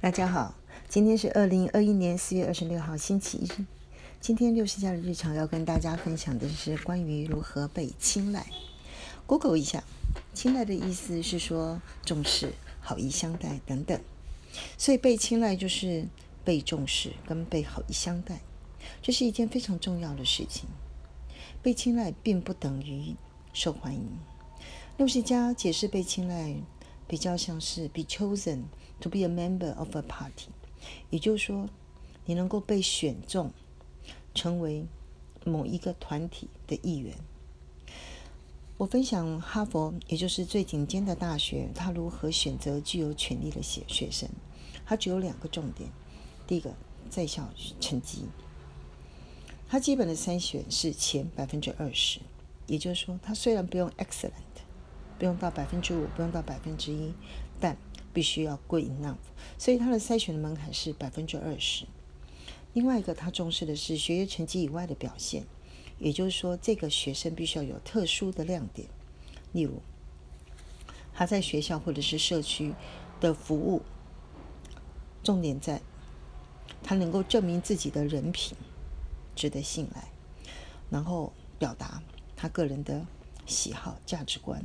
大家好，今天是二零二一年四月二十六号星期一。今天六十家的日常要跟大家分享的是关于如何被青睐。Google 一下，青睐的意思是说重视、好意相待等等。所以被青睐就是被重视跟被好意相待，这是一件非常重要的事情。被青睐并不等于受欢迎。六十家解释被青睐。比较像是 be chosen to be a member of a party，也就是说，你能够被选中，成为某一个团体的一员。我分享哈佛，也就是最顶尖的大学，他如何选择具有权力的学学生。他只有两个重点：第一个，在校成绩。他基本的筛选是前百分之二十，也就是说，他虽然不用 excellent。不用到百分之五，不用到百分之一，但必须要贵 enough。所以它的筛选的门槛是百分之二十。另外一个，他重视的是学业成绩以外的表现，也就是说，这个学生必须要有特殊的亮点，例如他在学校或者是社区的服务，重点在他能够证明自己的人品值得信赖，然后表达他个人的喜好、价值观。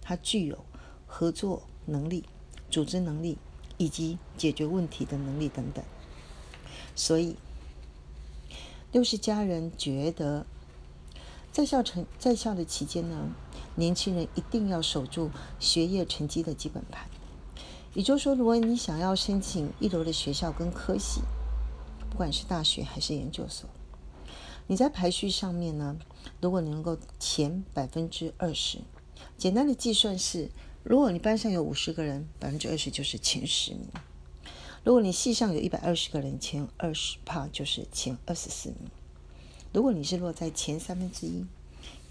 他具有合作能力、组织能力以及解决问题的能力等等，所以六十家人觉得，在校成在校的期间呢，年轻人一定要守住学业成绩的基本盘。也就是说，如果你想要申请一流的学校跟科系，不管是大学还是研究所，你在排序上面呢，如果能够前百分之二十。简单的计算是：如果你班上有五十个人，百分之二十就是前十名；如果你系上有一百二十个人，前二十帕就是前二十四名。如果你是落在前三分之一，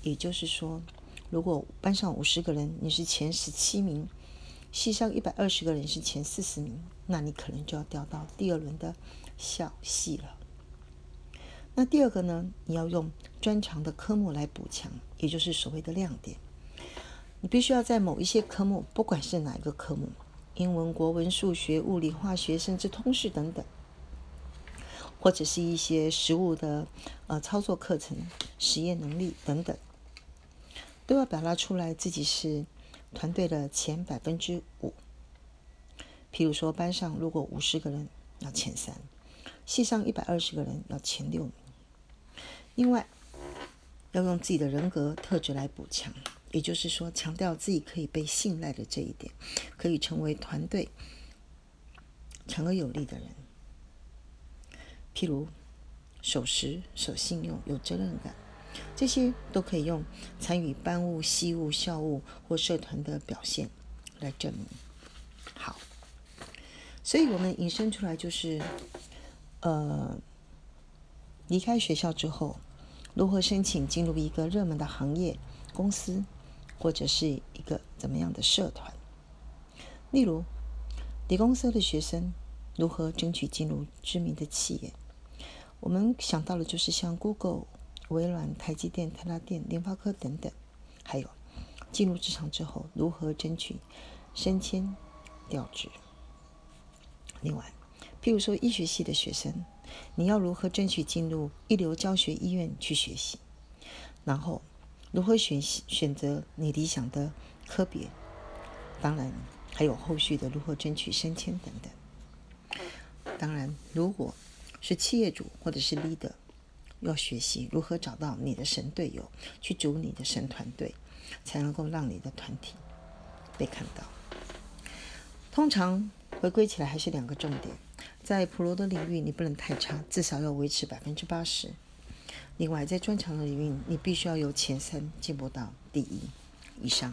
也就是说，如果班上五十个人，你是前十七名，系上一百二十个人是前四十名，那你可能就要掉到第二轮的小系了。那第二个呢？你要用专长的科目来补强，也就是所谓的亮点。你必须要在某一些科目，不管是哪一个科目，英文、国文、数学、物理、化学，甚至通识等等，或者是一些实物的呃操作课程、实验能力等等，都要表达出来自己是团队的前百分之五。譬如说，班上如果五十个人要前三，系上一百二十个人要前六名。另外，要用自己的人格特质来补强。也就是说，强调自己可以被信赖的这一点，可以成为团队强而有力的人。譬如守时、守信用、有责任感，这些都可以用参与班务、系务、校务或社团的表现来证明。好，所以我们引申出来就是，呃，离开学校之后，如何申请进入一个热门的行业、公司？或者是一个怎么样的社团？例如，理工科的学生如何争取进入知名的企业？我们想到的就是像 Google、微软、台积电、台拉电、联发科等等。还有，进入职场之后如何争取升迁、调职？另外，譬如说医学系的学生，你要如何争取进入一流教学医院去学习？然后。如何选选择你理想的科别？当然，还有后续的如何争取升迁等等。当然，如果是企业主或者是 leader，要学习如何找到你的神队友，去组你的神团队，才能够让你的团体被看到。通常回归起来还是两个重点：在普罗的领域，你不能太差，至少要维持百分之八十。另外，在专长的领域，你必须要由前三进步到第一以上。